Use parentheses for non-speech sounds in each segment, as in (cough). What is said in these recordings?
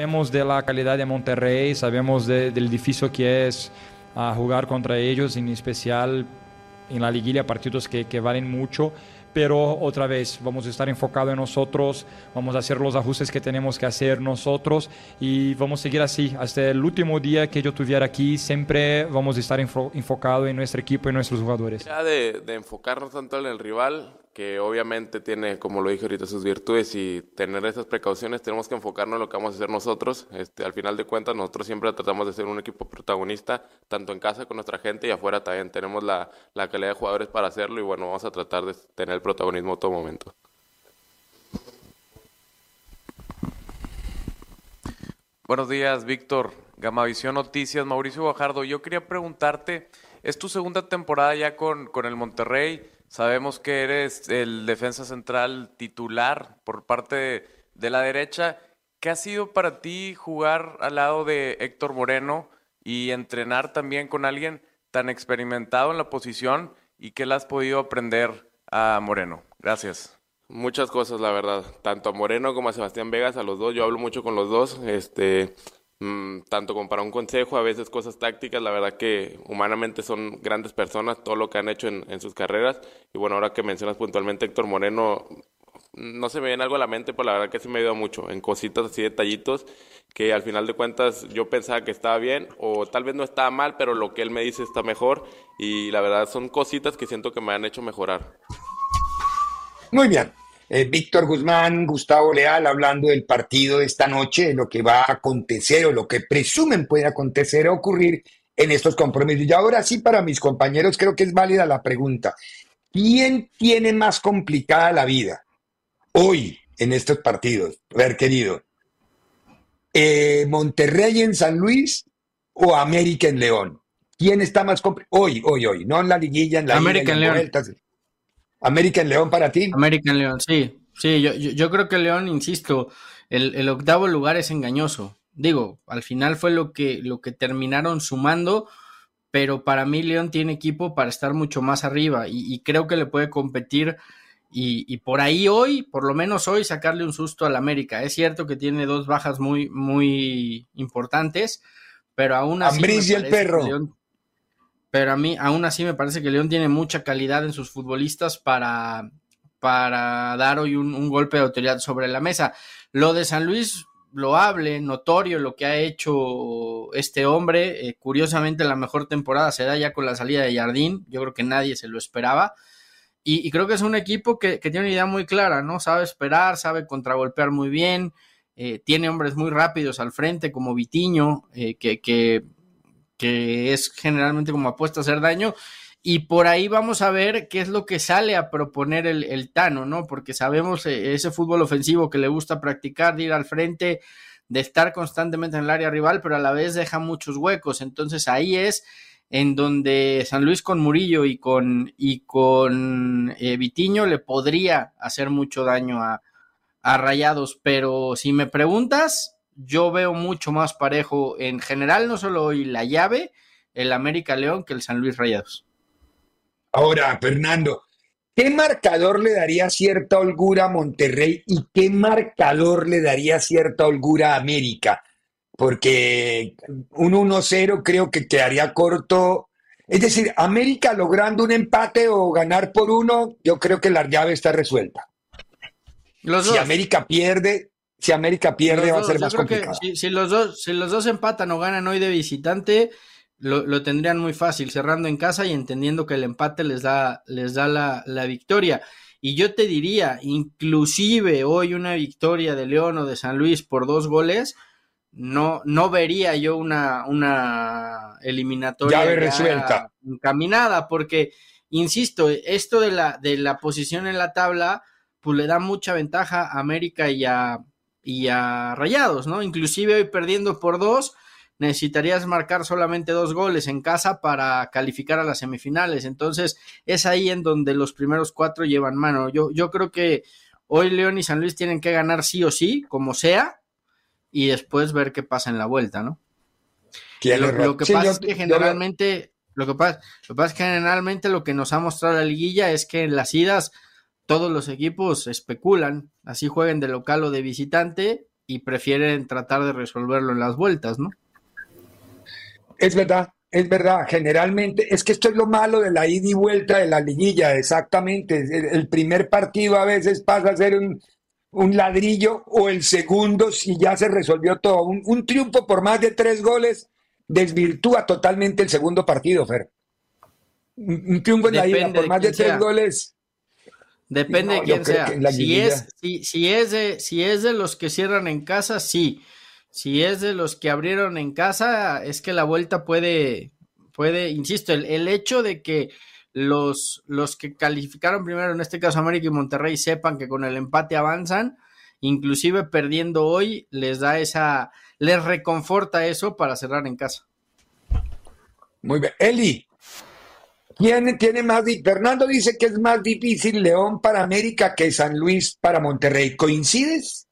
Sabemos de la calidad de Monterrey, sabemos de, del difícil que es uh, jugar contra ellos, en especial en la liguilla, partidos que, que, valen mucho. Pero otra vez, vamos a estar enfocados en nosotros, vamos a hacer los ajustes que tenemos que hacer nosotros y vamos a seguir así. Hasta el último día que yo estuviera aquí, siempre vamos a estar enfo enfocados en nuestro equipo y nuestros jugadores. Ya de, de enfocarnos tanto en el rival, que obviamente tiene, como lo dije ahorita, sus virtudes y tener esas precauciones, tenemos que enfocarnos en lo que vamos a hacer nosotros. Este, al final de cuentas, nosotros siempre tratamos de ser un equipo protagonista, tanto en casa con nuestra gente y afuera también. Tenemos la, la calidad de jugadores para hacerlo y bueno, vamos a tratar de tener el protagonismo todo momento. Buenos días, Víctor. Gamavisión Noticias, Mauricio Bajardo. Yo quería preguntarte, es tu segunda temporada ya con, con el Monterrey. Sabemos que eres el defensa central titular por parte de, la derecha. ¿Qué ha sido para ti jugar al lado de Héctor Moreno y entrenar también con alguien tan experimentado en la posición y qué le has podido aprender a Moreno? Gracias. Muchas cosas, la verdad. Tanto a Moreno como a Sebastián Vegas, a los dos, yo hablo mucho con los dos. Este, Mm, tanto como para un consejo, a veces cosas tácticas, la verdad que humanamente son grandes personas, todo lo que han hecho en, sus carreras. Y bueno, ahora que mencionas puntualmente Héctor Moreno, no se me viene algo a la mente, pero la verdad que sí me ayuda mucho en cositas así, detallitos, que al final de cuentas yo pensaba que estaba bien, o tal vez no estaba mal, pero lo que él me dice está mejor. Y la verdad son cositas que siento que me han hecho mejorar. Muy bien. Eh, Víctor Guzmán, Gustavo Leal, hablando del partido de esta noche, de lo que va a acontecer o lo que presumen puede acontecer o ocurrir en estos compromisos. Y ahora sí, para mis compañeros, creo que es válida la pregunta. ¿Quién tiene más complicada la vida hoy en estos partidos? A ver, querido. Eh, ¿Monterrey en San Luis o América en León? ¿Quién está más complicado? Hoy, hoy, hoy, no en la liguilla, en la América en León. Vueltas. América en León para ti. América en León, sí. Sí, yo, yo, yo creo que León, insisto, el, el, octavo lugar es engañoso. Digo, al final fue lo que, lo que terminaron sumando, pero para mí León tiene equipo para estar mucho más arriba y, y creo que le puede competir y, y, por ahí hoy, por lo menos hoy, sacarle un susto al América. Es cierto que tiene dos bajas muy, muy importantes, pero aún así. Ambriz y el perro. León, pero a mí, aún así, me parece que León tiene mucha calidad en sus futbolistas para, para dar hoy un, golpe de autoridad sobre la mesa. Lo de San Luis, loable, notorio lo que ha hecho este hombre. Eh, curiosamente, la mejor temporada se da ya con la salida de Jardín. Yo creo que nadie se lo esperaba. Y, creo que es un equipo que, que, tiene una idea muy clara, ¿no? Sabe esperar, sabe contragolpear muy bien. Eh, tiene hombres muy rápidos al frente, como Vitiño, eh, que, que que es generalmente como apuesta a hacer daño. Y por ahí vamos a ver qué es lo que sale a proponer el, el Tano, ¿no? Porque sabemos eh, ese fútbol ofensivo que le gusta practicar, de ir al frente, de estar constantemente en el área rival, pero a la vez deja muchos huecos. Entonces ahí es en donde San Luis con Murillo y con, y con eh, Vitiño le podría hacer mucho daño a, a Rayados. Pero si me preguntas, yo veo mucho más parejo en general, no solo hoy la llave, el América León que el San Luis Rayados. Ahora, Fernando, ¿qué marcador le daría cierta holgura a Monterrey y qué marcador le daría cierta holgura a América? Porque un 1-0 creo que quedaría corto. Es decir, América logrando un empate o ganar por uno, yo creo que la llave está resuelta. Los si dos. América pierde, si América pierde va a ser más complicado. Si, si, los dos, si los dos empatan o ganan hoy de visitante, lo, lo, tendrían muy fácil, cerrando en casa y entendiendo que el empate les da, les da la, la, victoria. Y yo te diría, inclusive hoy una victoria de León o de San Luis por dos goles, no, no vería yo una, una eliminatoria llave resuelta encaminada, porque, insisto, esto de la, de la posición en la tabla pues le da mucha ventaja a América y a, y a Rayados, ¿no? Inclusive hoy perdiendo por dos, necesitarías marcar solamente dos goles en casa para calificar a las semifinales. Entonces, es ahí en donde los primeros cuatro llevan mano. Yo, yo creo que hoy León y San Luis tienen que ganar sí o sí, como sea, y después ver qué pasa en la vuelta, ¿no? Lo, que pasa es que generalmente, lo que pasa, lo que pasa es que generalmente lo que nos ha mostrado la liguilla es que en las idas todos los equipos especulan, así jueguen de local o de visitante y prefieren tratar de resolverlo en las vueltas, ¿no? Es verdad, es verdad. Generalmente, es que esto es lo malo de la ida y vuelta de la liguilla, exactamente. El, primer partido a veces pasa a ser un, ladrillo o el segundo si ya se resolvió todo. Un, triunfo por más de tres goles desvirtúa totalmente el segundo partido, Fer. Un, triunfo en la ida por más de, tres goles. Depende de quién sea. Si es, si, es de, si es de los que cierran en casa, sí. Si es de los que abrieron en casa, es que la vuelta puede, puede, insisto, el, hecho de que los, los que calificaron primero, en este caso América y Monterrey, sepan que con el empate avanzan, inclusive perdiendo hoy, les da esa, les reconforta eso para cerrar en casa. Muy bien. Eli, ¿quién tiene más? Fernando dice que es más difícil León para América que San Luis para Monterrey. ¿Coincides?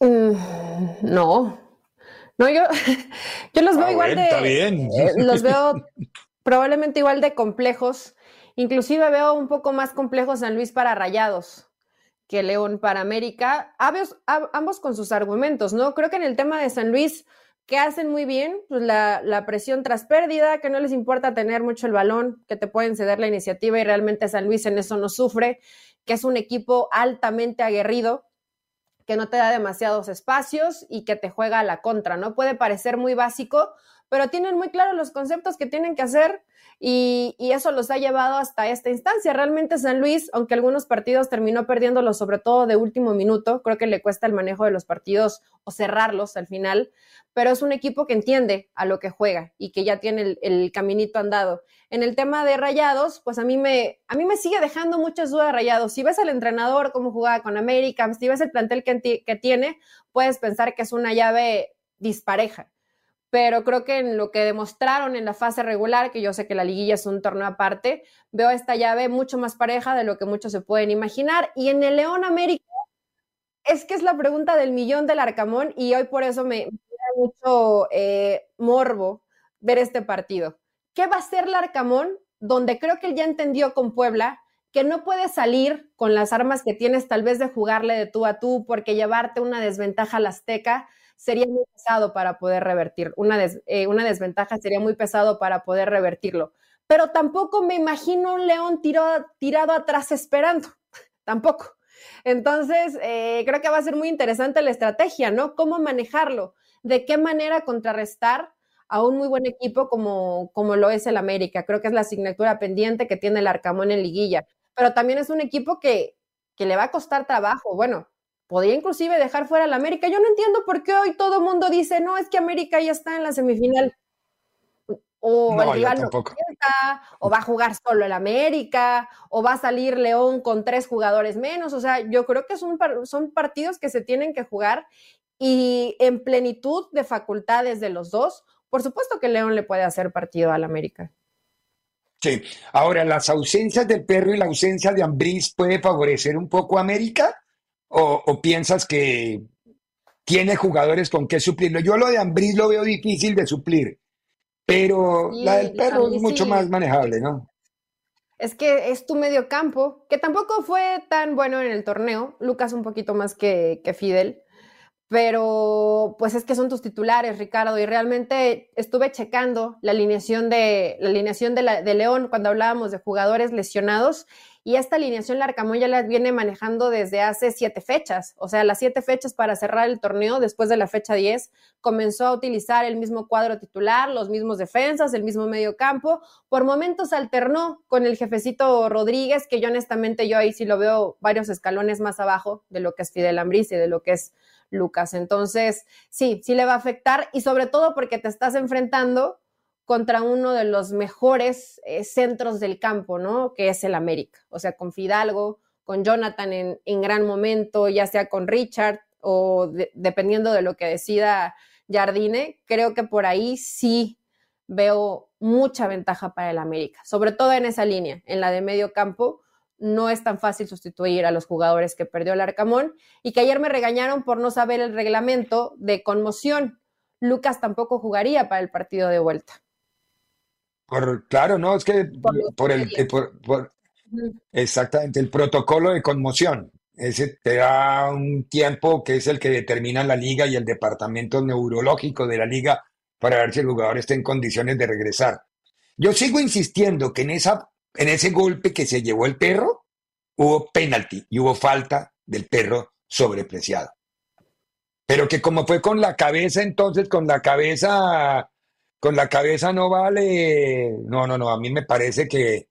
Mm, no, no, yo, (laughs) yo los veo igual de... bien. (laughs) Eh, los veo probablemente igual de complejos. Inclusive veo un poco más complejos San Luis para Rayados que León para América, ambos, ambos, con sus argumentos, ¿no? Creo que en el tema de San Luis, que hacen muy bien, pues la, la, presión tras pérdida, que no les importa tener mucho el balón, que te pueden ceder la iniciativa y realmente San Luis en eso no sufre, que es un equipo altamente aguerrido, que no te da demasiados espacios y que te juega a la contra, ¿no? Puede parecer muy básico, pero tienen muy claros los conceptos que tienen que hacer y, eso los ha llevado hasta esta instancia. Realmente San Luis, aunque algunos partidos terminó perdiéndolo, sobre todo de último minuto, creo que le cuesta el manejo de los partidos o cerrarlos al final, pero es un equipo que entiende a lo que juega y que ya tiene el, caminito andado. En el tema de Rayados, pues a mí me, a mí me sigue dejando muchas dudas Rayados. Si ves al entrenador, cómo jugaba con América, si ves el plantel que tiene, puedes pensar que es una llave dispareja pero creo que en lo que demostraron en la fase regular, que yo sé que la liguilla es un torneo aparte, veo esta llave mucho más pareja de lo que muchos se pueden imaginar. Y en el León América, es que es la pregunta del millón del Arcamón y hoy por eso me, da mucho eh, morbo ver este partido. ¿Qué va a hacer el Arcamón? Donde creo que él ya entendió con Puebla que no puede salir con las armas que tienes, tal vez de jugarle de tú a tú, porque llevarte una desventaja al Azteca sería muy pesado para poder revertir, una, eh, una desventaja sería muy pesado para poder revertirlo. Pero tampoco me imagino un león tirado atrás esperando, (laughs) tampoco. Entonces, eh, creo que va a ser muy interesante la estrategia, ¿no? ¿Cómo manejarlo? ¿De qué manera contrarrestar a un muy buen equipo como, lo es el América? Creo que es la asignatura pendiente que tiene el Arcamón en liguilla. Pero también es un equipo que le va a costar trabajo. Bueno, podría inclusive dejar fuera al América. Yo no entiendo por qué hoy todo el mundo dice, no, es que América ya está en la semifinal. O el rival no o va a jugar solo el América, o va a salir León con tres jugadores menos. O sea, yo creo que son, son partidos que se tienen que jugar y en plenitud de facultades de los dos. Por supuesto que León le puede hacer partido al América. Sí. Ahora, las ausencias del perro y la ausencia de Ambriz puede favorecer un poco a América o, piensas que tiene jugadores con qué suplirlo? Yo lo de Ambriz lo veo difícil de suplir, pero la del perro es mucho más manejable, ¿no? Es que es tu medio campo, que tampoco fue tan bueno en el torneo. Lucas un poquito más que, que Fidel pero pues es que son tus titulares, Ricardo, y realmente estuve checando la alineación de la alineación de, de León cuando hablábamos de jugadores lesionados y esta alineación Larcamón ya la viene manejando desde hace siete fechas, o sea, las siete fechas para cerrar el torneo después de la fecha 10, comenzó a utilizar el mismo cuadro titular, los mismos defensas, el mismo medio campo, por momentos alternó con el jefecito Rodríguez, que yo honestamente yo ahí sí lo veo varios escalones más abajo de lo que es Fidel Ambriz y de lo que es Lucas. Entonces, sí, sí le va a afectar y sobre todo porque te estás enfrentando contra uno de los mejores eh, centros del campo, ¿no? Que es el América. O sea, con Fidalgo, con Jonathan en, en gran momento, ya sea con Richard o dependiendo de lo que decida Jardine, creo que por ahí sí veo mucha ventaja para el América, sobre todo en esa línea, en la de medio campo. No es tan fácil sustituir a los jugadores que perdió el Arcamón y que ayer me regañaron por no saber el reglamento de conmoción. Lucas tampoco jugaría para el partido de vuelta. Por, claro, no, es que por, el, eh, por, exactamente el protocolo de conmoción. Ese te da un tiempo que es el que determina la liga y el departamento neurológico de la liga para ver si el jugador está en condiciones de regresar. Yo sigo insistiendo que en, esa, en ese golpe que se llevó el perro hubo penalti y hubo falta del perro sobrepreciado. Pero que como fue con la cabeza, entonces con la cabeza, con la cabeza no vale. No, no, no, a mí me parece que,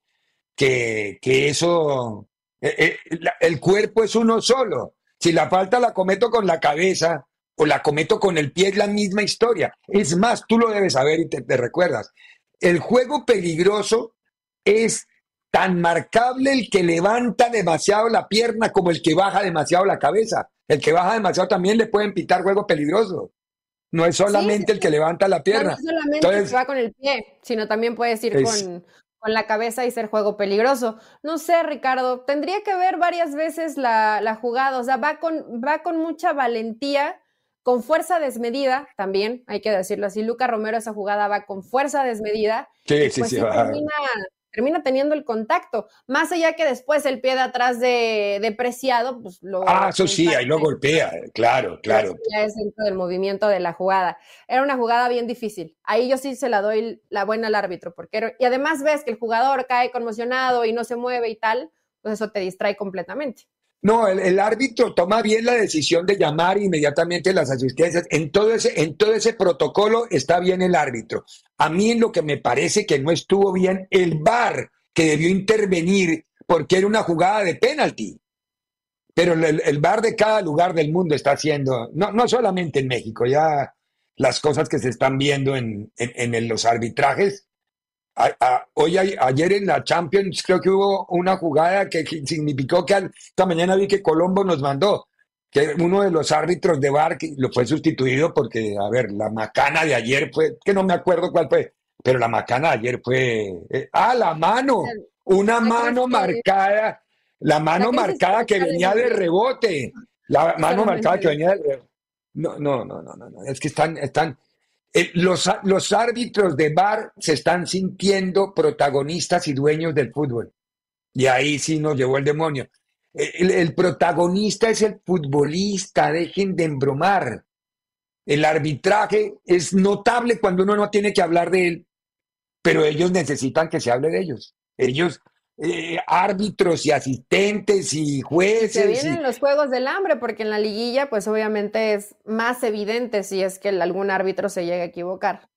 que, que eso eh, eh, el cuerpo es uno solo. Si la falta la cometo con la cabeza o la cometo con el pie, es la misma historia. Es más, tú lo debes saber y te, recuerdas. El juego peligroso es tan marcable el que levanta demasiado la pierna como el que baja demasiado la cabeza. El que baja demasiado también le pueden pitar juego peligroso. No es solamente el que levanta la pierna. No, solamente el que va con el pie, sino también puedes ir con, con la cabeza y ser juego peligroso. No sé, Ricardo, tendría que ver varias veces la, jugada, o sea, va con, va con mucha valentía, con fuerza desmedida también, hay que decirlo así. Luca Romero esa jugada va con fuerza desmedida. Sí, sí, pues sí, termina teniendo el contacto. Más allá que después el pie de atrás de, Preciado, pues lo. Ah, eso sí, ahí lo golpea, claro, claro. Ya es dentro del movimiento de la jugada. Era una jugada bien difícil. Ahí yo sí se la doy la buena al árbitro, porque y además ves que el jugador cae conmocionado y no se mueve y tal, pues eso te distrae completamente. No, el, árbitro toma bien la decisión de llamar inmediatamente las asistencias. En todo, ese, en todo ese protocolo está bien el árbitro. A mí lo que me parece que no estuvo bien, el VAR que debió intervenir porque era una jugada de penalti. Pero el, el VAR de cada lugar del mundo está haciendo, no, no solamente en México, ya las cosas que se están viendo en, en los arbitrajes hoy, ayer en la Champions creo que hubo una jugada que significó que esta mañana vi que Colombo nos mandó que uno de los árbitros de VAR lo fue sustituido porque, a ver, la macana de ayer fue, que no me acuerdo cuál fue, pero la macana de ayer fue, eh, ah, la mano, una mano marcada, la mano marcada que venía de rebote, la mano marcada que venía de rebote. No, no, no, no, no, es que están, están, eh, los, los árbitros de bar se están sintiendo protagonistas y dueños del fútbol. Y ahí sí nos llevó el demonio. Eh, el, protagonista es el futbolista, dejen de embromar. El arbitraje es notable cuando uno no tiene que hablar de él, pero ellos necesitan que se hable de ellos. Ellos eh, árbitros y asistentes y jueces. Se vienen los juegos del hambre, porque en la liguilla, pues obviamente es más evidente si es que algún árbitro se llega a equivocar.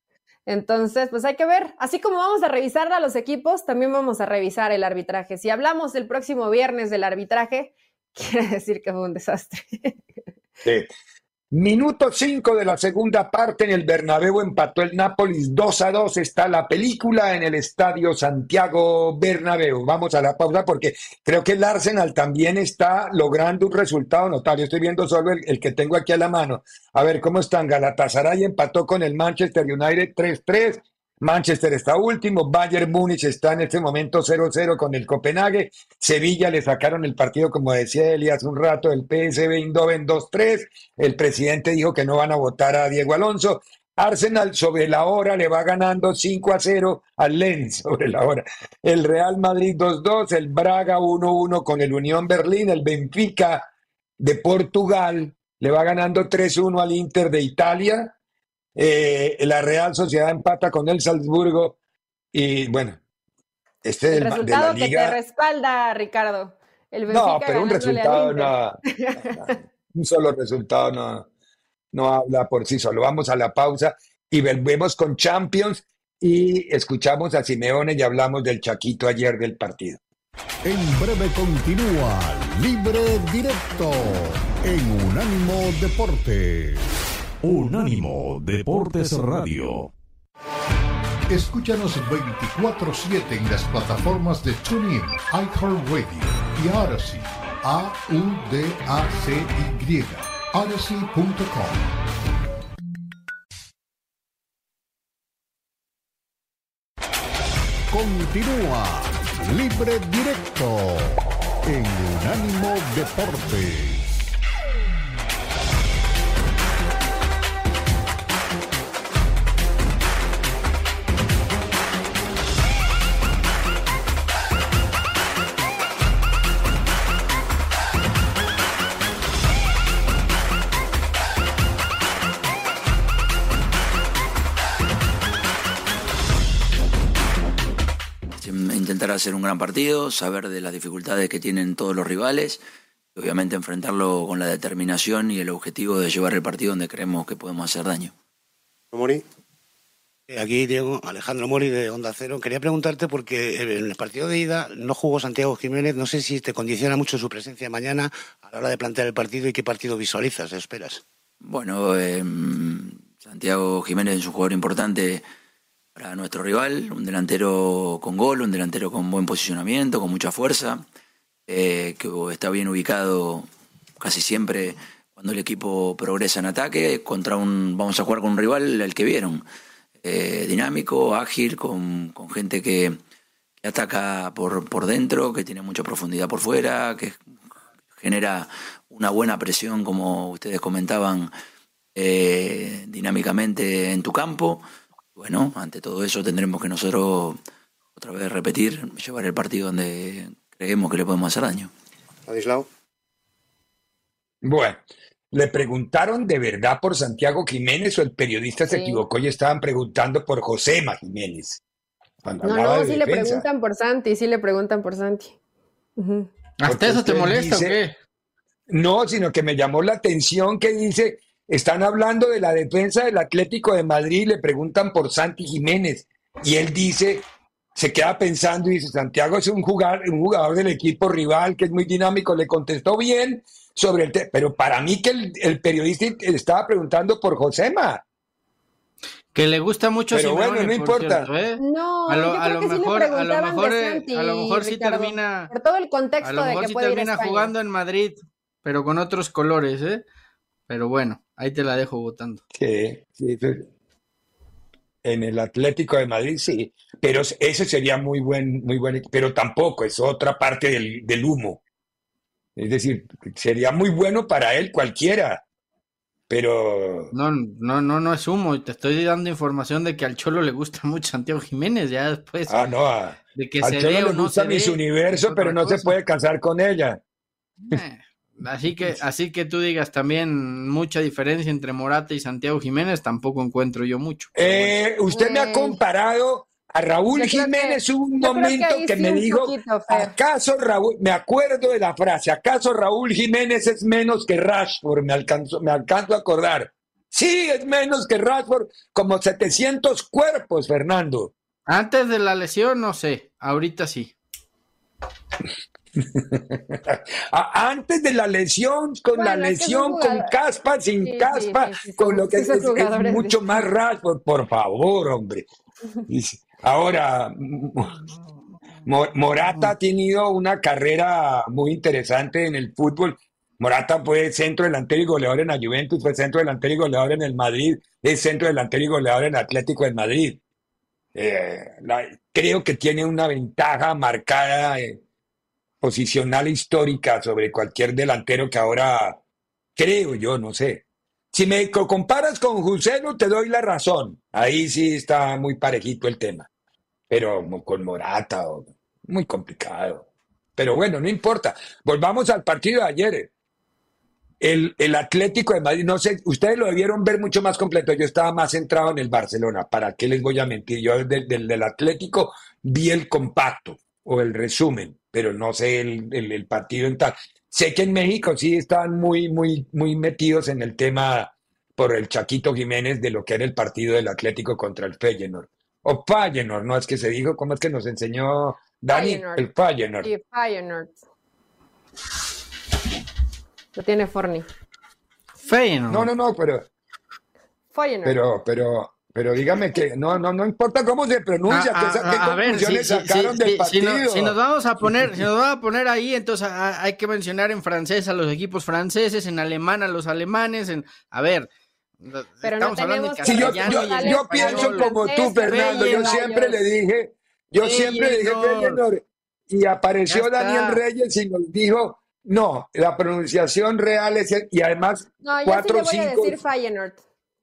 Entonces, pues hay que ver, así como vamos a revisar a los equipos, también vamos a revisar el arbitraje. Si hablamos el próximo viernes del arbitraje, (laughs) quiere decir que fue un desastre. Sí. Minuto 5 de la segunda parte en el Bernabéu empató el Nápoles 2 a 2. Está la película en el estadio Santiago Bernabéu. Vamos a la pausa porque creo que el Arsenal también está logrando un resultado notable. Estoy viendo solo el, que tengo aquí a la mano. A ver cómo están. Galatasaray empató con el Manchester United 3-3. Manchester está último, Bayern Múnich está en este momento 0-0 con el Copenhague, Sevilla le sacaron el partido, como decía Eli hace un rato, el PSV Eindhoven 2-3, el presidente dijo que no van a votar a Diego Alonso, Arsenal sobre la hora le va ganando 5 a 0 al Lens (laughs) sobre la hora. El Real Madrid 2-2, el Braga 1-1 con el Unión Berlín, el Benfica de Portugal le va ganando 3-1 al Inter de Italia, eh, la Real Sociedad empata con el Salzburgo y bueno, este el resultado de la liga... que te respalda, Ricardo. no, pero un resultado no, un solo resultado no, no habla por sí solo. Vamos a la pausa y volvemos con Champions y escuchamos a Simeone y hablamos del Chaquito ayer del partido. En breve continúa Libre Directo en Unánimo Deportes. Unánimo Deportes Radio. Escúchanos 24-7 en las plataformas de TuneIn, iHeartRadio y Odyssey. A-U-D-A-C-Y. Odyssey.com. Continúa Libre Directo en Unánimo Deportes. Intentar hacer un gran partido, saber de las dificultades que tienen todos los rivales, y obviamente enfrentarlo con la determinación y el objetivo de llevar el partido donde creemos que podemos hacer daño. Mori. Eh, aquí Diego, Alejandro Mori de Onda Cero. Quería preguntarte porque en el partido de ida no jugó Santiago Jiménez. No sé si te condiciona mucho su presencia mañana a la hora de plantear el partido y qué partido visualizas, esperas. Bueno, eh, Santiago Jiménez es un jugador importante para nuestro rival, un delantero con gol, un delantero con buen posicionamiento, con mucha fuerza, eh, que está bien ubicado casi siempre cuando el equipo progresa en ataque, contra un, vamos a jugar con un rival, el que vieron, eh, dinámico, ágil, con, gente que, ataca por, por dentro, que tiene mucha profundidad por fuera, que genera una buena presión, como ustedes comentaban, eh, dinámicamente en tu campo bueno, ante todo eso tendremos que nosotros otra vez repetir, llevar el partido donde creemos que le podemos hacer daño. Ladislao. Bueno, le preguntaron de verdad por Santiago Jiménez o el periodista se equivocó y estaban preguntando por Josema Jiménez. no, no, sí le preguntan por Santi, sí le preguntan por Santi. ¿Hasta eso te molesta o qué? No, sino que me llamó la atención que dice están hablando de la defensa del Atlético de Madrid, le preguntan por Santi Jiménez y él dice, se queda pensando y dice, Santiago es un jugador, un jugador del equipo rival que es muy dinámico, le contestó bien sobre el tema, pero para mí que el, periodista estaba preguntando por Josema. Que le gusta mucho Pero bueno, no importa. ¿eh? No, a lo, mejor, a lo mejor, eh, a lo mejor sí termina. Por todo el contexto a lo mejor de que sí termina jugando en Madrid, pero con otros colores, ¿eh? Pero bueno, ahí te la dejo votando. Sí, sí, en el Atlético de Madrid sí, pero ese sería muy buen, muy buen, pero tampoco es otra parte del, del humo. Es decir, sería muy bueno para él cualquiera, pero no, no, no, no es humo. Te estoy dando información de que al Cholo le gusta (laughs) mucho Santiago Jiménez. Ya después. Ah, no. de que al se Cholo le gusta Miss Universo, pero no se puede casar con ella. Eh. Así que, así que tú digas también mucha diferencia entre Morata y Santiago Jiménez, tampoco encuentro yo mucho. Eh, usted me ha comparado a Raúl Jiménez un momento que, me dijo, ¿acaso Raúl, me acuerdo de la frase, ¿acaso Raúl Jiménez es menos que Rashford? Me alcanzo, me alcanzo a acordar. Sí, es menos que Rashford, como 700 cuerpos, Fernando. Antes de la lesión, no sé, ahorita sí. (laughs) Antes de la lesión, con la lesión, con caspa, sin caspa, con lo que es, mucho más rasgo, por favor, hombre. (laughs) Ahora, Morata ha tenido una carrera muy interesante en el fútbol. Morata fue centro delantero y goleador en la Juventus, fue centro delantero y goleador en el Madrid, es centro delantero y goleador en Atlético de Madrid. Eh, creo que tiene una ventaja marcada eh, posicional histórica sobre cualquier delantero que ahora creo yo, no sé. Si me comparas con Juselo, te doy la razón. Ahí sí está muy parejito el tema. Pero con Morata, muy complicado. Pero bueno, no importa. Volvamos al partido de ayer. El, el, Atlético de Madrid, no sé, ustedes lo debieron ver mucho más completo. Yo estaba más centrado en el Barcelona. ¿Para qué les voy a mentir? Yo del, del Atlético vi el compacto o el resumen pero no sé el, partido en tal. Sé que en México sí están muy, muy, muy metidos en el tema por el Chaquito Jiménez de lo que era el partido del Atlético contra el Feyenoord. O Feyenoord, ¿no? Es que se dijo, ¿cómo es que nos enseñó Dani? El Feyenoord. Sí, Feyenoord. Lo tiene Forni. Feyenoord. No, no, no, pero... Feyenoord. Pero, pero, pero dígame que no, no, no importa cómo se pronuncia, Ah, que, ah, qué a ver, conclusiones si- si- sacaron si- del si- si partido. no- si nos vamos a poner, si nos vamos a poner ahí, entonces ah, hay que mencionar en francés a los equipos franceses, en alemán a los alemanes, en a ver, Pero no estamos hablando tenemos en Sí, yo, yo, yo pienso como tú, Fernando. Yo siempre le dije, yo siempre le dije Feyenoord. Feyenoord, y apareció. Daniel Reyes y nos dijo, no, la pronunciación real es, el- y además, No, yo cuatro sí le voy a cinco. decir Feyenoord.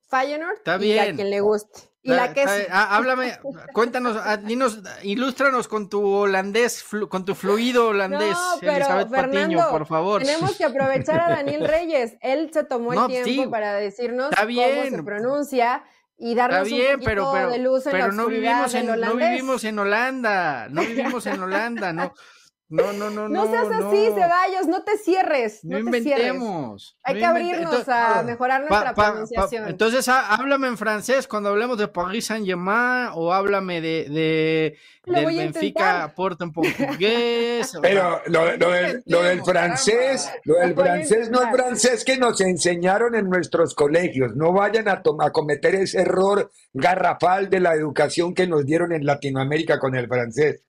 Feyenoord Está y a quien le guste. Y la que bien. Ah, háblame, cuéntanos, ah, dinos, ilústranos con tu holandés, flu- con tu fluido holandés, No, pero Elizabeth Patiño, Fernando, por favor. tenemos que aprovechar a Daniel (laughs) Reyes. Él se tomó el tiempo sí, para decirnos cómo se pronuncia y Está darnos bien, un poquito pero, pero, de luz en pero la no vivimos en, no vivimos en Holanda, no vivimos en Holanda, no, (laughs) no, no, no, No no, seas no. así, Ceballos, no te cierres. No No, te cierres. inventemos. Hay no que abrirnos Entonces, a mejorar nuestra pa- pa- pronunciación. entonces, há- háblame en francés cuando hablemos de Paris Saint-Germain o háblame de, de Lo del Benfica. Porto en portugués. Pero lo, lo del, lo del inventemos, francés, lo del francés no es francés que nos enseñaron en nuestros colegios. No vayan a, a cometer ese error garrafal de la educación que nos dieron en Latinoamérica con el francés,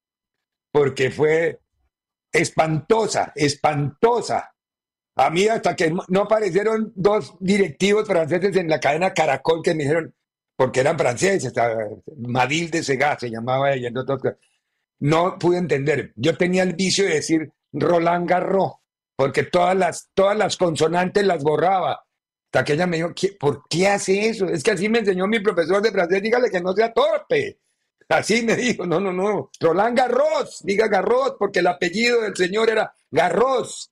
porque fue espantosa, espantosa. A mí hasta que no aparecieron dos directivos franceses en la cadena Caracol que me dijeron, porque eran franceses, Madil de Segat se llamaba ella, no pude entender. Yo tenía el vicio de decir Roland Garros, porque todas las, todas las consonantes las borraba. Hasta que ella me dijo, "¿Qué- ¿por qué hace eso? Es que así me enseñó mi profesor de francés, dígale que no sea torpe. Así me dijo, no, no, no. Roland Garros, diga Garros, porque el apellido del señor era Garros.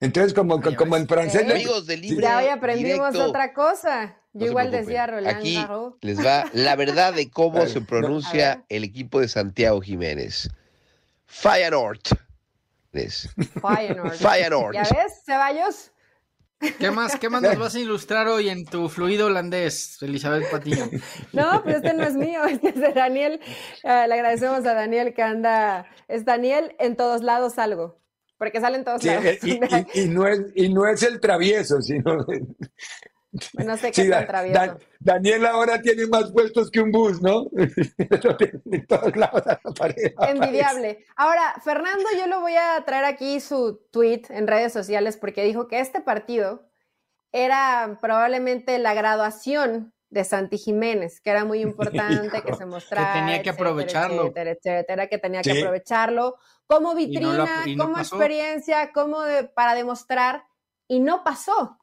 Entonces, como, como en francés... ¿Eh? le- Amigos de Libre Ya hoy aprendimos Directo, otra cosa. Yo no igual decía Roland Aquí Garros. les va la verdad de cómo se pronuncia el equipo de Santiago Jiménez. Feyenoord. Es Feyenoord. Feyenoord. ¿Ya ves, Ceballos? ¿Qué más, ¿Qué más nos vas a ilustrar hoy en tu fluido holandés, Elizabeth Patiño? (laughs) No, pues este no es mío, (laughs) este es de Daniel. Eh, le agradecemos a Daniel que anda. Es Daniel en todos lados algo. Porque sale en todos Sí, lados. eh, y, y- y no es, y no es el travieso, sino... no sé qué Sí, tan travieso. Da- Daniel ahora tiene más puestos que un bus, ¿no? (laughs) en todos lados apare- Envidiable. Ahora, Fernando, yo lo voy a traer aquí su tweet en redes sociales porque dijo que este partido era probablemente la graduación de Santi Jiménez, que era muy (laughs) importante que se mostrara. Que tenía que etcétera, aprovecharlo. Etcétera, etcétera, que tenía que aprovecharlo como no vitrina, lo- y no como pasó. experiencia, como de- para demostrar, y no pasó.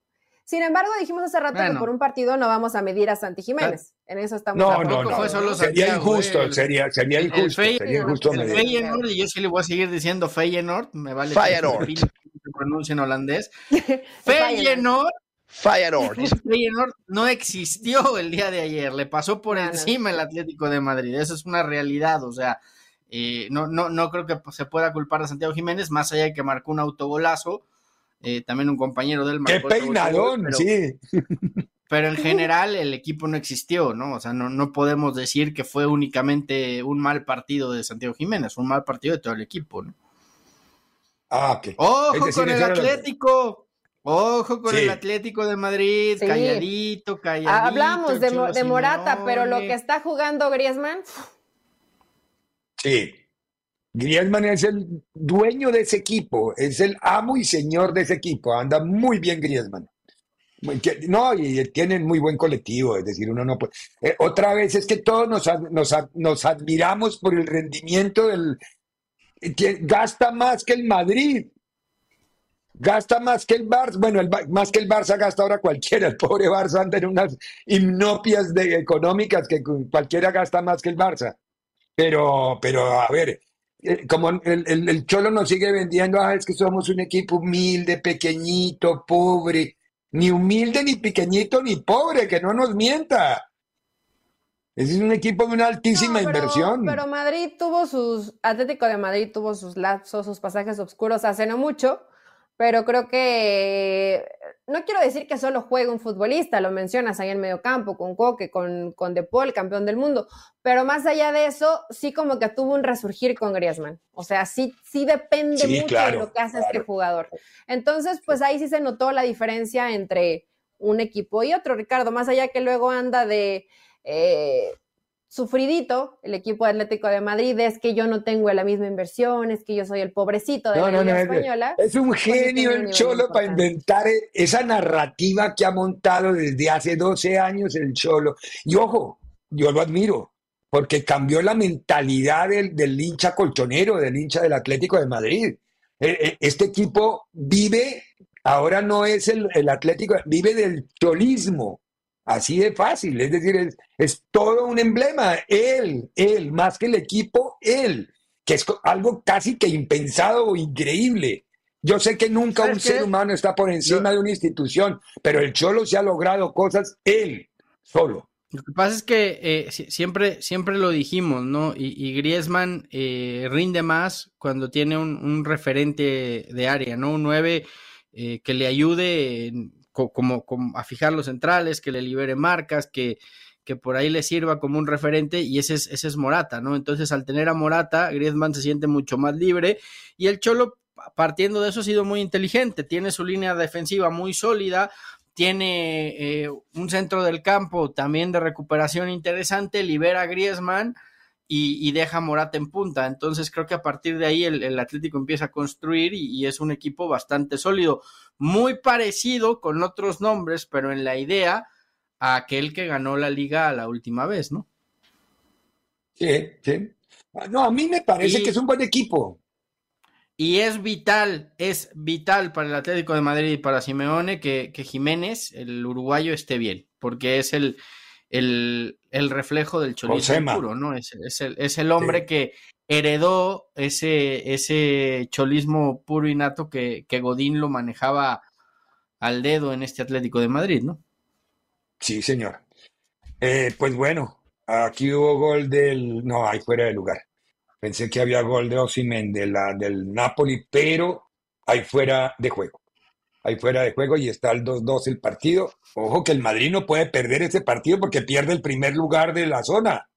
Sin embargo, dijimos hace rato que por un partido no vamos a medir a Santi Jiménez. En eso estamos No, no, no. fue solo Sería Santiago, injusto, eh, el- sería, sería el injusto, Fey- sería injusto el El medir. Feyenoord, y yo sí le voy a seguir diciendo Feyenoord, me vale Feyenoord. que se pronuncia en holandés. (laughs) Feyenoord. Feyenoord, Feyenoord. No existió el día de ayer, le pasó por no. encima el Atlético de Madrid, eso es una realidad, o sea, eh, no, no, no creo que se pueda culpar a Santiago Jiménez, más allá de que marcó un autogolazo, eh, también un compañero del ¡Qué peinadón! Sí. (laughs) pero en general el equipo no existió, ¿no? O sea, no, no podemos decir que fue únicamente un mal partido de Santiago Jiménez, fue un mal partido de todo el equipo, ¿no? Ah, ok. Ojo con el Atlético. Ojo con Sí. el Atlético de Madrid, Sí. calladito, calladito. Hablamos de, de Morata, pero lo que está jugando Griezmann, Sí. Griezmann es el dueño de ese equipo, es el amo y señor de ese equipo. Anda muy bien Griezmann. No, y tienen muy buen colectivo, es decir, uno no puede. eh, otra vez es que todos nos, ad- nos, ad- nos admiramos por el rendimiento del. Gasta más que el Madrid. Gasta más que el Barça. Bueno, más que el Barça gasta ahora cualquiera. El pobre Barça anda en unas hipnopias económicas que cualquiera gasta más que el Barça. Pero, pero a ver, como el, el- el Cholo nos sigue vendiendo, ah, es que somos un equipo humilde, pequeñito, pobre. Ni humilde, ni pequeñito, ni pobre, que no nos mienta. Ese es un equipo de una altísima No, pero, inversión. pero Madrid tuvo sus, Atlético de Madrid tuvo sus lapsos, sus pasajes oscuros hace no mucho, pero creo que, no quiero decir que solo juega un futbolista, lo mencionas ahí en medio campo, con Coque, con, con De Paul, campeón del mundo, pero más allá de eso, sí como que tuvo un resurgir con Griezmann, o sea, sí, sí depende Sí, mucho claro, de lo que hace claro. este jugador. Entonces, pues ahí sí se notó la diferencia entre un equipo y otro, Ricardo, más allá que luego anda de eh, sufridito el equipo Atlético de Madrid es que yo no tengo la misma inversión, es que yo soy el pobrecito de la Liga Española. Es, un genio el Cholo para inventar esa narrativa que ha montado desde hace 12 años el Cholo. Y ojo, yo lo admiro, porque cambió la mentalidad del, del hincha colchonero, del hincha del Atlético de Madrid. E, e, este equipo vive, ahora no es el, el Atlético, vive del cholismo Así de fácil, es decir, es, todo un emblema. Él, él, más que el equipo, él, que es algo casi que impensado o increíble. Yo sé que nunca un ser humano está por encima de una institución, pero el Cholo se ha logrado cosas él solo. Lo que pasa es que eh, siempre, siempre lo dijimos, ¿no? Y, Griezmann eh, rinde más cuando tiene un, referente de área, ¿no? Un 9 eh, que le ayude en, como, a fijar los centrales, que le libere marcas, que, que por ahí le sirva como un referente y ese es, ese es Morata, ¿no? Entonces al tener a Morata, Griezmann se siente mucho más libre y el Cholo partiendo de eso ha sido muy inteligente, tiene su línea defensiva muy sólida, tiene eh, un centro del campo también de recuperación interesante, libera a Griezmann y, deja a Morata en punta. Entonces creo que a partir de ahí el, Atlético empieza a construir y, es un equipo bastante sólido, muy parecido con otros nombres, pero en la idea a aquel que ganó la liga la última vez, ¿no? Sí, sí. Ah, no, a mí me parece que es un buen equipo. Y es vital, es vital para el Atlético de Madrid y para Simeone que, que Jiménez, el uruguayo, esté bien, porque es el, el, reflejo del cholismo puro, ¿no? Es, es, el, hombre que heredó ese, ese cholismo puro y nato que, que Godín lo manejaba al dedo en este Atlético de Madrid, ¿no? Sí, señor. Eh, pues bueno, aquí hubo gol del. No, ahí fuera de lugar. Pensé que había gol de Osimen de la, del Napoli, pero ahí fuera de juego ahí fuera de juego y está el 2-2 el partido. Ojo que el Madrid no puede perder ese partido porque pierde el primer lugar de la zona.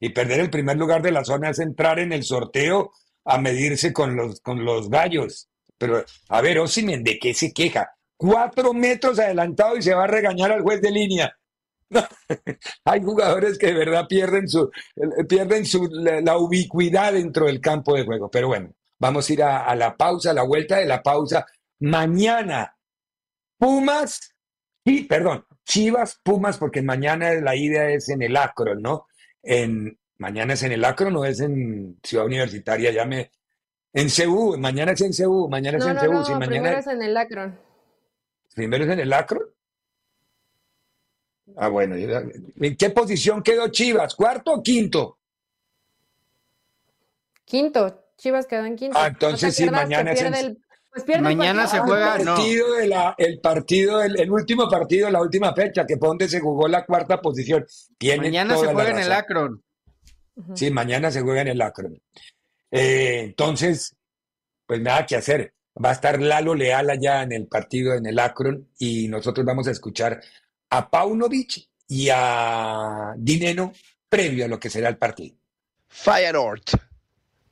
Y perder el primer lugar de la zona es entrar en el sorteo a medirse con los, con los gallos. Pero, a ver, Osimen, ¿de qué se queja? Cuatro metros adelantado y se va a regañar al juez de línea. (laughs) Hay jugadores que de verdad pierden su, pierden su, la, ubicuidad dentro del campo de juego. Pero bueno, vamos a ir a, a la pausa, a la vuelta de la pausa. Mañana Pumas, y perdón, Chivas, Pumas, porque mañana la ida es en el Acro, ¿no? En, mañana es en el Acro, no es en Ciudad Universitaria, ya me... En Ceú, mañana es en Ceú, mañana es en Ceú. No, mañana... primero es en el Acro. ¿Primero es en el Acro? Ah, bueno. ¿En qué posición quedó Chivas? ¿Cuarto o quinto? Quinto. Chivas quedó en quinto. Ah, entonces sí, mañana es en... Pues Mañana se juega, el partido, de la, el, partido el, último partido, la última fecha, que fue donde se jugó la cuarta posición. mañana se juega en el Akron. Sí, mañana se juega en el Akron. Eh, entonces, pues nada que hacer. Va a estar Lalo Leal allá en el partido en el Akron y nosotros vamos a escuchar a Paunovic y a Dineno previo a lo que será el partido. Feyenoord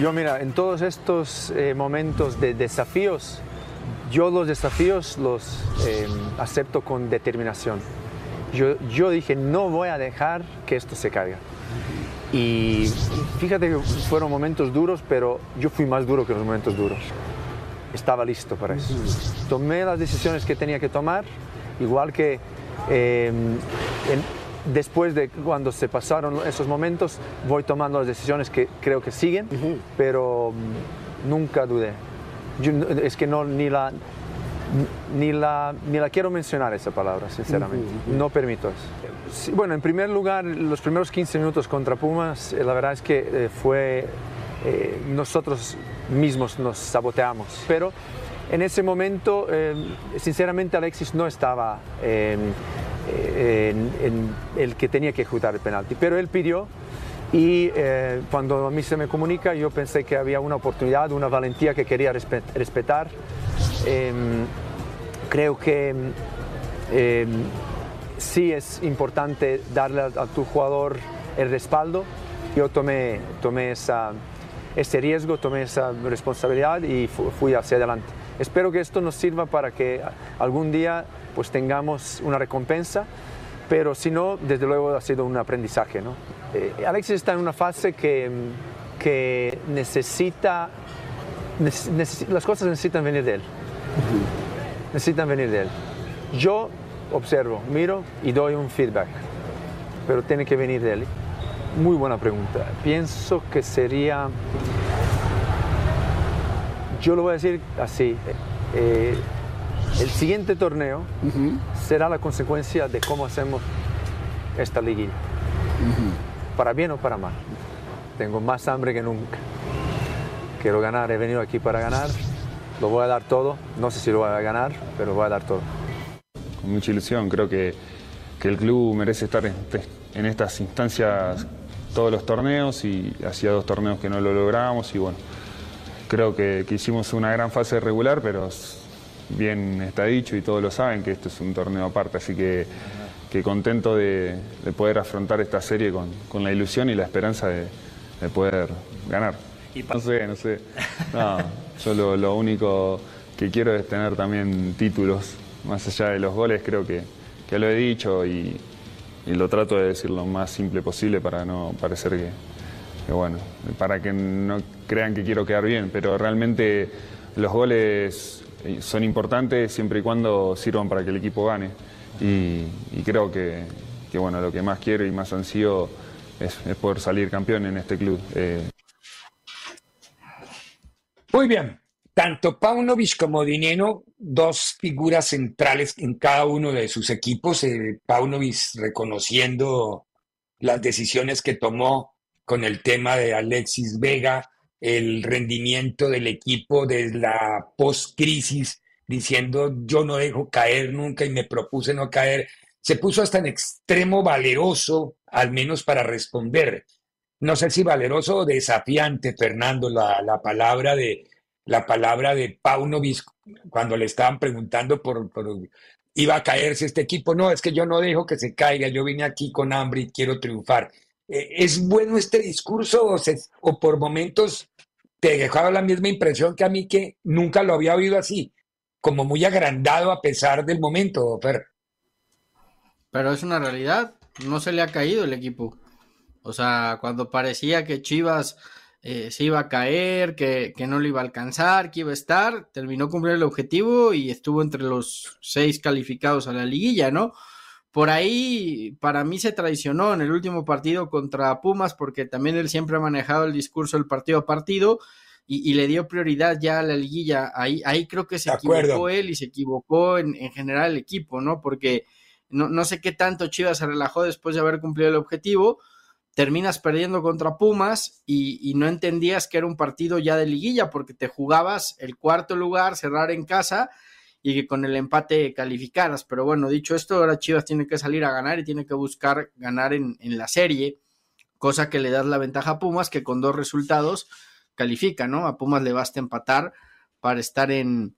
Yo mira, en todos estos eh, momentos de desafíos, yo los desafíos los em, acepto con determinación. Yo, yo dije, no voy a dejar que esto se caiga. Y fíjate que fueron momentos duros, pero yo fui más duro que los momentos duros. Estaba listo para eso. Tomé las decisiones que tenía que tomar, igual que em, en, después de cuando se pasaron esos momentos, voy tomando las decisiones que creo que siguen, pero mm, nunca dudé. es que no, ni la, ni la, ni la quiero mencionar esa palabra, sinceramente. No permito eso. bueno, en primer lugar, los primeros 15 minutos contra Pumas, eh, la verdad es que eh, fue. Eh, nosotros mismos nos saboteamos. Pero en ese momento, sinceramente, Alexis no estaba en, el que tenía que ejecutar el penalti. Pero él pidió. Y cuando a mí se me comunica, yo pensé que había una oportunidad, una valentía que quería respetar Em, creo que em, sí es importante darle a, tu jugador el respaldo. Yo tomé, tomé esa, ese riesgo, tomé esa responsabilidad y fui hacia adelante. Espero que esto nos sirva para que algún día pues tengamos una recompensa, pero si no, desde luego ha sido un aprendizaje. ¿no? Eh, Alexis está en una fase que, que necesita, las cosas necesitan venir de él. Necesitan venir de él. Yo observo, miro y doy un feedback, pero tiene que venir de él. Muy buena pregunta. Pienso que sería, yo lo voy a decir así, eh, el siguiente torneo será la consecuencia de cómo hacemos esta liguilla, para bien o para mal. Tengo más hambre que nunca. Quiero ganar, he venido aquí para ganar lo voy a dar todo. No sé si lo voy a ganar, pero voy a dar todo. Con mucha ilusión, creo que, que el club merece estar en, en, estas instancias todos los torneos y hacía dos torneos que no lo logramos y bueno, creo que, que hicimos una gran fase regular, pero bien está dicho y todos lo saben que esto es un torneo aparte, así que, que contento de, de, poder afrontar esta serie con, con, la ilusión y la esperanza de, de poder ganar. No sé, no sé. No, yo lo, único que quiero es tener también títulos. Más allá de los goles, creo que, que lo he dicho y, lo trato de decir lo más simple posible para no parecer que, bueno, para que no crean que quiero quedar bien, pero realmente los goles son importantes siempre y cuando sirvan para que el equipo gane. Y, creo que, bueno, lo que más quiero y más ansío es, es poder salir campeón en este club. Eh, muy bien. Tanto Paunovic como Dineno, dos figuras centrales en cada uno de sus equipos. Eh, Paunovic reconociendo las decisiones que tomó con el tema de Alexis Vega, el rendimiento del equipo desde la post-crisis, diciendo yo no dejo caer nunca y me propuse no caer. Se puso hasta en extremo valeroso, al menos para responder no sé si valeroso o desafiante, Fernando, la, la palabra de la palabra de Paunovic cuando le estaban preguntando por, iba a caerse este equipo. No, es que yo no dejo que se caiga, yo vine aquí con hambre y quiero triunfar. Eh, ¿Es bueno este discurso o, o por momentos te dejaba la misma impresión que a mí que nunca lo había oído así, como muy agrandado a pesar del momento, Fer? Pero es una realidad, no se le ha caído el equipo. O sea, cuando parecía que Chivas eh, se iba a caer, que, no le iba a alcanzar, que iba a estar, terminó cumpliendo el objetivo y estuvo entre los seis calificados a la liguilla, ¿no? Por ahí, para mí se traicionó en el último partido contra Pumas, porque también él siempre ha manejado el discurso del partido a partido y, le dio prioridad ya a la liguilla. Ahí, ahí creo que se equivocó él y se equivocó en, en general el equipo, ¿no? Porque no, no sé qué tanto Chivas se relajó después de haber cumplido el objetivo terminas perdiendo contra Pumas y, no entendías que era un partido ya de liguilla porque te jugabas el cuarto lugar, cerrar en casa y que con el empate calificaras. Pero bueno, dicho esto, ahora Chivas tiene que salir a ganar y tiene que buscar ganar en, en la serie, cosa que le das la ventaja a Pumas que con dos resultados califica, ¿no? A Pumas le basta empatar para estar en,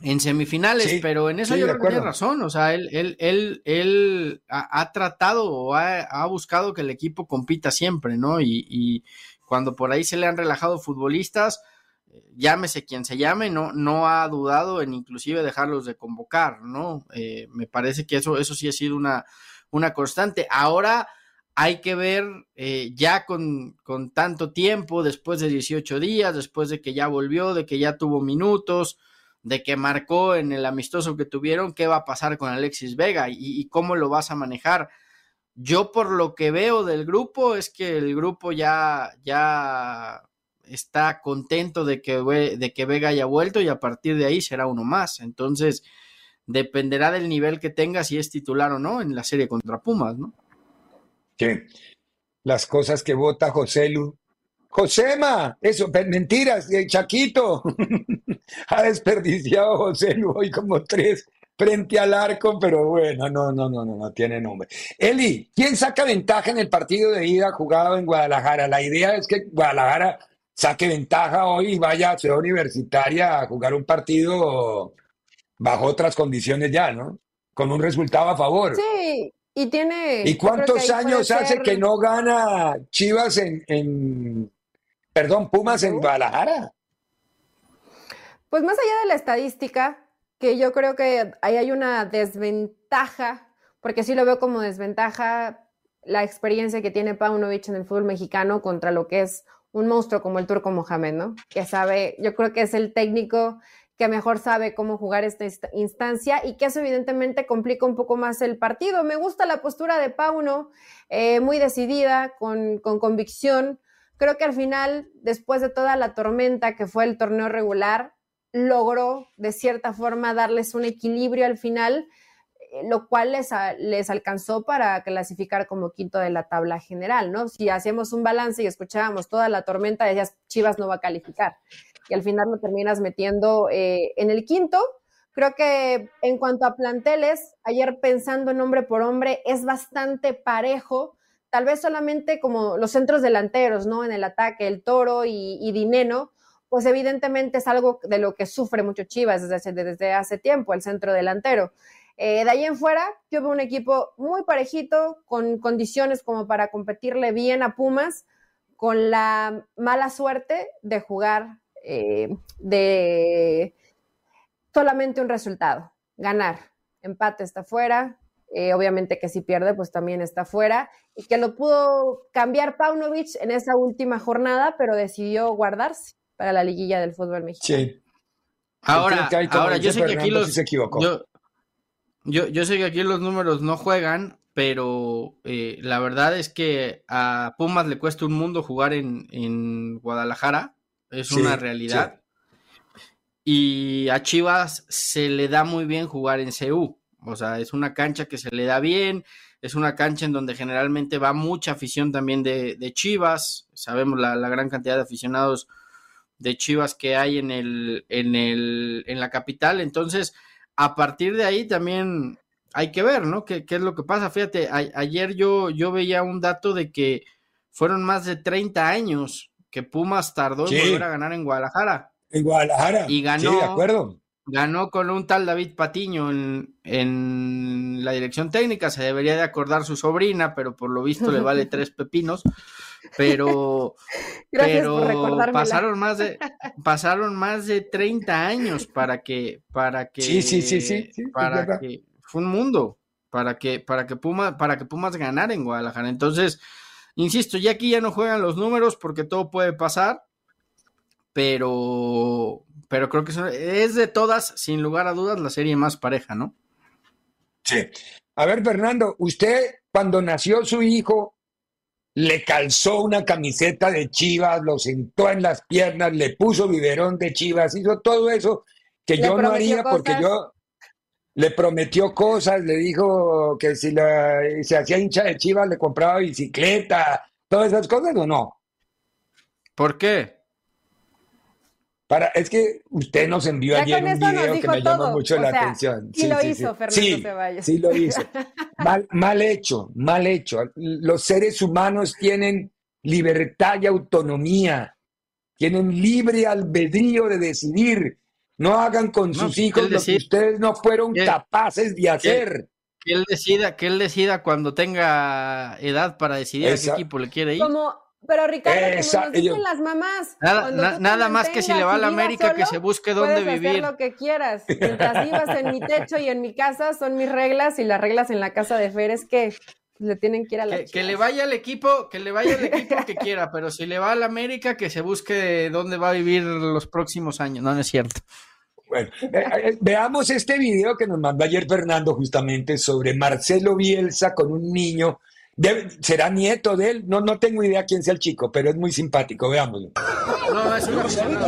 en semifinales, pero en eso yo creo que tiene razón. O sea, él, él, él, él ha, tratado o ha, buscado que el equipo compita siempre, ¿no? Y, cuando por ahí se le han relajado futbolistas, llámese quien se llame, no, no ha dudado en inclusive dejarlos de convocar, ¿no? Eh, me parece que eso, eso sí ha sido una, una constante. Ahora hay que ver eh, ya con, con tanto tiempo, después de 18 días, después de que ya volvió, de que ya tuvo minutos de que marcó en el amistoso que tuvieron, qué va a pasar con Alexis Vega y, cómo lo vas a manejar. Yo por lo que veo del grupo es que el grupo ya, ya está contento de que, de que Vega haya vuelto y a partir de ahí será uno más. Entonces, dependerá del nivel que tenga si es titular o no en la serie contra Pumas, ¿no? Sí. Las cosas que vota José Lu. Josema, eso, mentiras, Chaquito. (laughs) ha desperdiciado José Lu hoy como tres frente al arco, pero bueno, no, no, no, no, no tiene nombre. Eli, ¿quién saca ventaja en el partido de ida jugado en Guadalajara? La idea es que Guadalajara saque ventaja hoy y vaya a Ciudad Universitaria a jugar un partido bajo otras condiciones ya, ¿no? Con un resultado a favor. Sí, y tiene... ¿Y cuántos años hace que no gana Chivas en, en perdón, Pumas en Guadalajara? Pues más allá de la estadística, que yo creo que ahí hay una desventaja, porque sí lo veo como desventaja la experiencia que tiene Paunovic en el fútbol mexicano contra lo que es un monstruo como el turco Mohamed, ¿no? Que sabe, yo creo que es el técnico que mejor sabe cómo jugar esta instancia y que eso evidentemente complica un poco más el partido. Me gusta la postura de Pauno, eh, muy decidida, con, con convicción. Creo que al final, después de toda la tormenta que fue el torneo regular, logró de cierta forma darles un equilibrio al final, lo cual les, les alcanzó para clasificar como quinto de la tabla general, ¿no? Si hacíamos un balance y escuchábamos toda la tormenta, decías, Chivas no va a calificar. Y al final lo terminas metiendo eh, en el quinto. Creo que en cuanto a planteles, ayer pensando en hombre por hombre, es bastante parejo. Tal vez solamente como los centros delanteros, ¿no? En el ataque, el toro y, y Dineno, pues evidentemente es algo de lo que sufre mucho Chivas desde, desde hace tiempo, el centro delantero. Eh, de ahí en fuera, yo veo un equipo muy parejito, con condiciones como para competirle bien a Pumas, con la mala suerte de jugar eh, de solamente un resultado, ganar. Empate está fuera, eh, obviamente que si pierde, pues también está fuera, y que lo pudo cambiar Paunovic en esa última jornada, pero decidió guardarse para la liguilla del fútbol mexicano. Sí. Ahora, ahora yo sé que aquí los yo, yo, sé que aquí los números no juegan, pero eh, la verdad es que a Pumas le cuesta un mundo jugar en, en Guadalajara, es una realidad. Y a Chivas se le da muy bien jugar en CU, o sea, es una cancha que se le da bien, es una cancha en donde generalmente va mucha afición también de, de Chivas, sabemos la, la gran cantidad de aficionados de Chivas que hay en el, en el, en la capital. Entonces, a partir de ahí también hay que ver, ¿no? ¿Qué, qué es lo que pasa? Fíjate, ayer yo, yo veía un dato de que fueron más de 30 años que Pumas tardó en volver a ganar en Guadalajara. En Guadalajara. Y ganó. Sí, de acuerdo. Ganó con un tal David Patiño en, en la dirección técnica. Se debería de acordar su sobrina, pero por lo visto le vale (laughs) tres pepinos pero, (laughs) pero pasaron más de (laughs) pasaron más de 30 años para que para que sí, sí, sí, sí, para que fue un mundo para que para que Pumas para que Pumas ganara en Guadalajara. Entonces, insisto, ya aquí ya no juegan los números porque todo puede pasar, pero pero creo que es de todas sin lugar a dudas la serie más pareja, ¿no? Sí. A ver, Fernando, usted cuando nació su hijo le calzó una camiseta de Chivas, lo sentó en las piernas, le puso biberón de Chivas, hizo todo eso que yo no haría porque yo le prometió cosas, le dijo que si se hacía hincha de Chivas le compraba bicicleta, todas esas cosas o no. ¿Por qué? Para, es que usted nos envió ayer un video que me llamó mucho la atención. Sí, lo hizo, Fernando Ceballos. Sí, lo hizo. Mal, mal hecho, mal hecho. Los seres humanos tienen libertad y autonomía, tienen libre albedrío de decidir. No hagan con sus hijos lo que ustedes no fueron capaces de hacer. Que, él decida, que él decida cuando tenga edad para decidir a qué equipo le quiere ir. Como, pero Ricardo, como nos dicen las mamás, nada, más que si le va a la América que se busque dónde vivir. Hacer lo que quieras. Mientras vivas en mi techo y en mi casa son mis reglas y las reglas en la casa de Fer es que le tienen que ir a la que, que, le vaya al equipo, que le vaya al (laughs) equipo que quiera, pero si le va a la América que se busque dónde va a vivir los próximos años. No, no es cierto. Bueno, eh, eh, veamos este video que nos mandó ayer Fernando justamente sobre Marcelo Bielsa con un niño ¿Será nieto de él? No, no tengo idea quién sea el chico, pero es muy simpático, veámoslo. No, es un aficionado.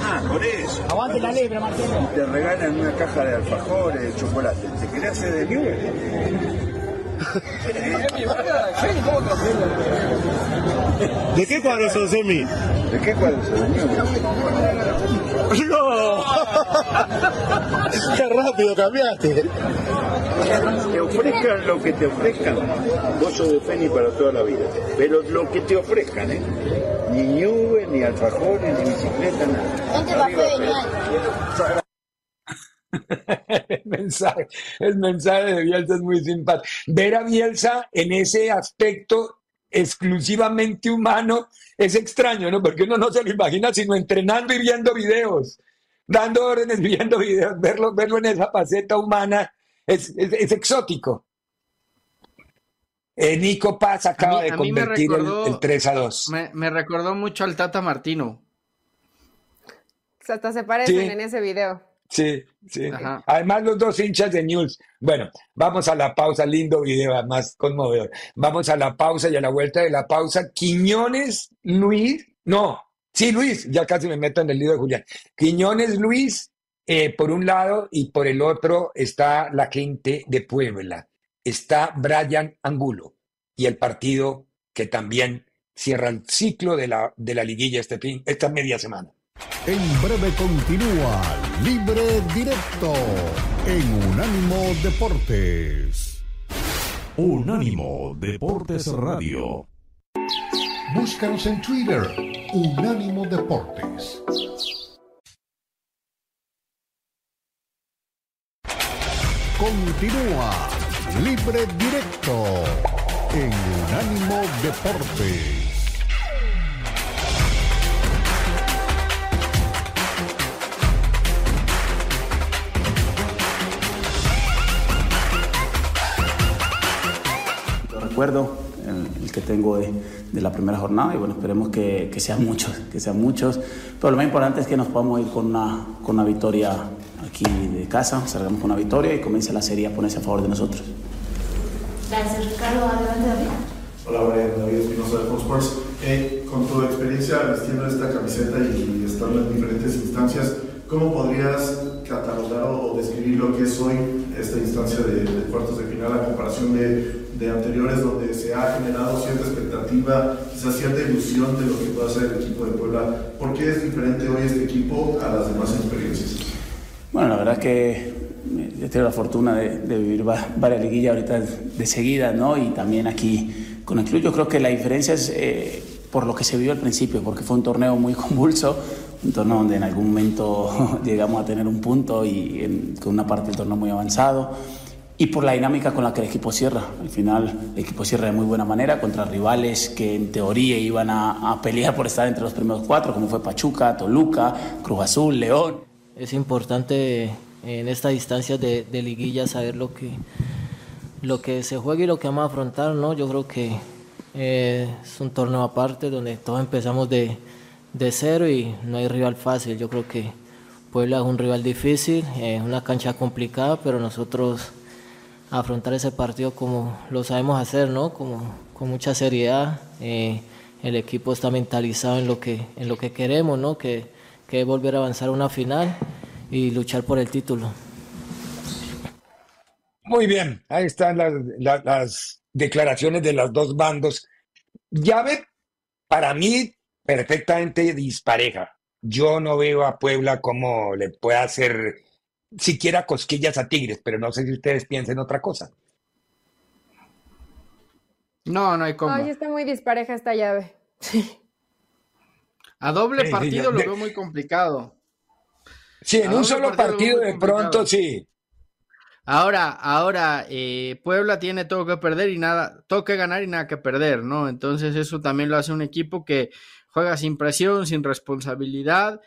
Ah, por eso. Aguante la libre, Marcelo. Te regalan una caja de alfajores, de chocolate. ¿Te querés hacer de Newell? ¿De qué cuadro sos, Emi? ¿De qué cuadro sos? ¡No! ¡Qué rápido cambiaste! Te ofrezcan lo que te ofrezcan. Vos sos de Feni para toda la vida. Pero lo que te ofrezcan, ¿eh? Ni Newell, ni alfajores, ni bicicleta, nada. Arriba, (laughs) el mensaje, el mensaje de Bielsa es muy simpático. Ver a Bielsa en ese aspecto exclusivamente humano es extraño, ¿no? Porque uno no se lo imagina sino entrenando y viendo videos, dando órdenes, (laughs) viendo videos, verlo, verlo en esa faceta humana es, es- es exótico. Eh, Nico Paz acaba mí- de convertir el- recordó- el, 3 a 2. Me, me recordó mucho al Tata Martino. Hasta se parecen Sí. en ese video. Sí, sí. Ajá. Además, los dos hinchas de News. Bueno, vamos a la pausa. Lindo video, además conmovedor. Vamos a la pausa y a la vuelta de la pausa. Quiñones, Luis. No, sí, Luis. Ya casi me meto en el lío de Julián. Quiñones, Luis, eh, por un lado, y por el otro está la gente de Puebla. Está Brian Angulo y el partido que también cierra el ciclo de la, de la liguilla este fin, esta media semana. En breve continúa Libre Directo en Unánimo Deportes. Unánimo Deportes Radio. Búscanos en Twitter, Unánimo Deportes. Continúa Libre Directo en Unánimo Deportes. Recuerdo, el, el que tengo de, de la primera jornada y bueno, esperemos que, que sean muchos, que sean muchos. Pero lo más importante es que nos podamos ir con una, con una victoria aquí de casa, salgamos con una victoria y comience la serie a ponerse a favor de nosotros. Gracias, Ricardo. Adelante, David. Hola, Brian, David Espinosa de Fox Sports. Eh, con tu experiencia vistiendo esta camiseta y estando en diferentes instancias, ¿cómo podrías catalogar o describir lo que es hoy esta instancia de, de cuartos de final a comparación de, de anteriores donde se ha generado cierta expectativa, quizás cierta ilusión de lo que puede hacer el equipo de Puebla? ¿Por qué es diferente hoy este equipo a las demás experiencias? Bueno, la verdad que eh, he tenido la fortuna de, vivir va- varias liguillas ahorita de seguida, ¿no? Y también aquí con el club. Yo creo que la diferencia es eh, por lo que se vio al principio, porque fue un torneo muy (laughs) convulso, un torneo donde en algún momento (laughs) llegamos a tener un punto y con una parte del torneo muy avanzado. Y por la dinámica con la que el equipo cierra. Al final, el equipo cierra de muy buena manera contra rivales que en teoría iban a, pelear por estar entre los primeros cuatro, como fue Pachuca, Toluca, Cruz Azul, León. Es importante en esta distancia de, liguilla saber lo que, lo que se juega y lo que vamos a afrontar, ¿no? Yo creo que eh, es un torneo aparte donde todos empezamos de, de cero y no hay rival fácil. Yo creo que Puebla es un rival difícil, es una cancha complicada, pero nosotros afrontar ese partido como lo sabemos hacer, ¿no? Como, con mucha seriedad. eh, el equipo está mentalizado en lo que, en lo que queremos, ¿no? Que, que es volver a avanzar a una final y luchar por el título. Muy bien, ahí están las, la- las declaraciones de los dos bandos. Llave, para mí, perfectamente dispareja. Yo no veo a Puebla como le pueda hacer siquiera cosquillas a Tigres, pero no sé si ustedes piensen otra cosa. No, no hay cómo. Ay, está muy dispareja esta llave. (laughs) A doble Sí, sí, partido lo de- veo muy complicado. Sí, en A un solo partido partido de pronto sí. Ahora, ahora, eh, Puebla tiene todo que perder y nada, todo que ganar y nada que perder, ¿no? Entonces eso también lo hace un equipo que juega sin presión, sin responsabilidad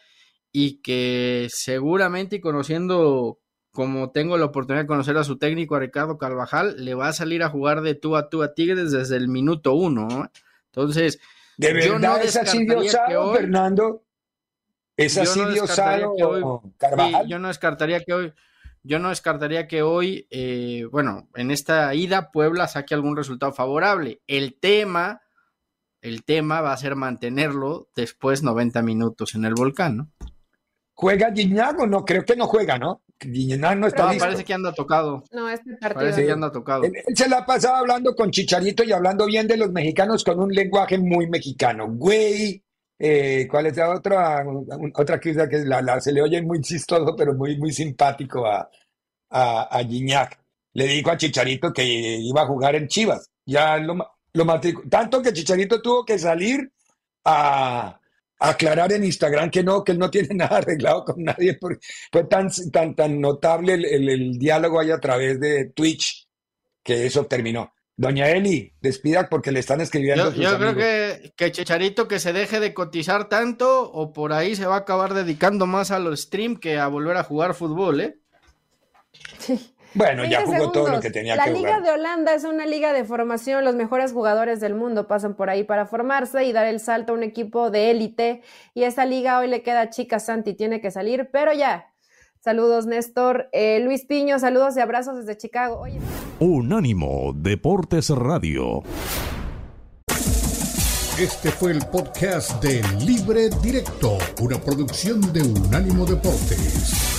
y que seguramente y conociendo como tengo la oportunidad de conocer a su técnico, a Ricardo Carvajal, le va a salir a jugar de tú a tú a Tigres desde el minuto uno, ¿no? Entonces, ¿De yo no verdad es así de descartaría que osado, hoy- Fernando? ¿Es yo así no de descartaría osado, que hoy- Carvajal? sí, yo no descartaría que hoy, yo no descartaría que hoy, eh, bueno, en esta ida Puebla saque algún resultado favorable. El tema El tema va a ser mantenerlo después 90 minutos en el volcán, ¿no? ¿Juega Gignac o no? Creo que no juega, ¿no? Gignac no está No, listo. parece que anda tocado. No, este partido. Parece que anda tocado. Él, él se la ha pasado hablando con Chicharito y hablando bien de los mexicanos con un lenguaje muy mexicano. Güey, eh, ¿cuál es la otra? Otra cosa que la, la- se le oye muy chistoso, pero muy, muy simpático a, a, a Gignac. Le dijo a Chicharito que iba a jugar en Chivas. Ya lo, lo matricul- Tanto que Chicharito tuvo que salir a, a aclarar en Instagram que no, que él no tiene (laughs) nada arreglado con nadie. Porque fue tan, tan, tan notable el, el- el diálogo ahí a través de Twitch que eso terminó. Doña Eli, despida porque le están escribiendo. Yo, sus yo creo que, que Chicharito que se deje de cotizar tanto o por ahí se va a acabar dedicando más a los stream que a volver a jugar fútbol, ¿eh? Bueno, ya 20 jugó todo lo que tenía La que Liga jugar. de Holanda es una liga de formación. Los mejores jugadores del mundo pasan por ahí para formarse y dar el salto a un equipo de élite. Y esa liga hoy le queda chica Santi, tiene que salir, pero ya. Saludos, Néstor. Eh, Luis Piño, saludos y abrazos desde Chicago. Oye, Unánimo Deportes Radio. Este fue el podcast de Libre Directo, una producción de Unánimo Deportes.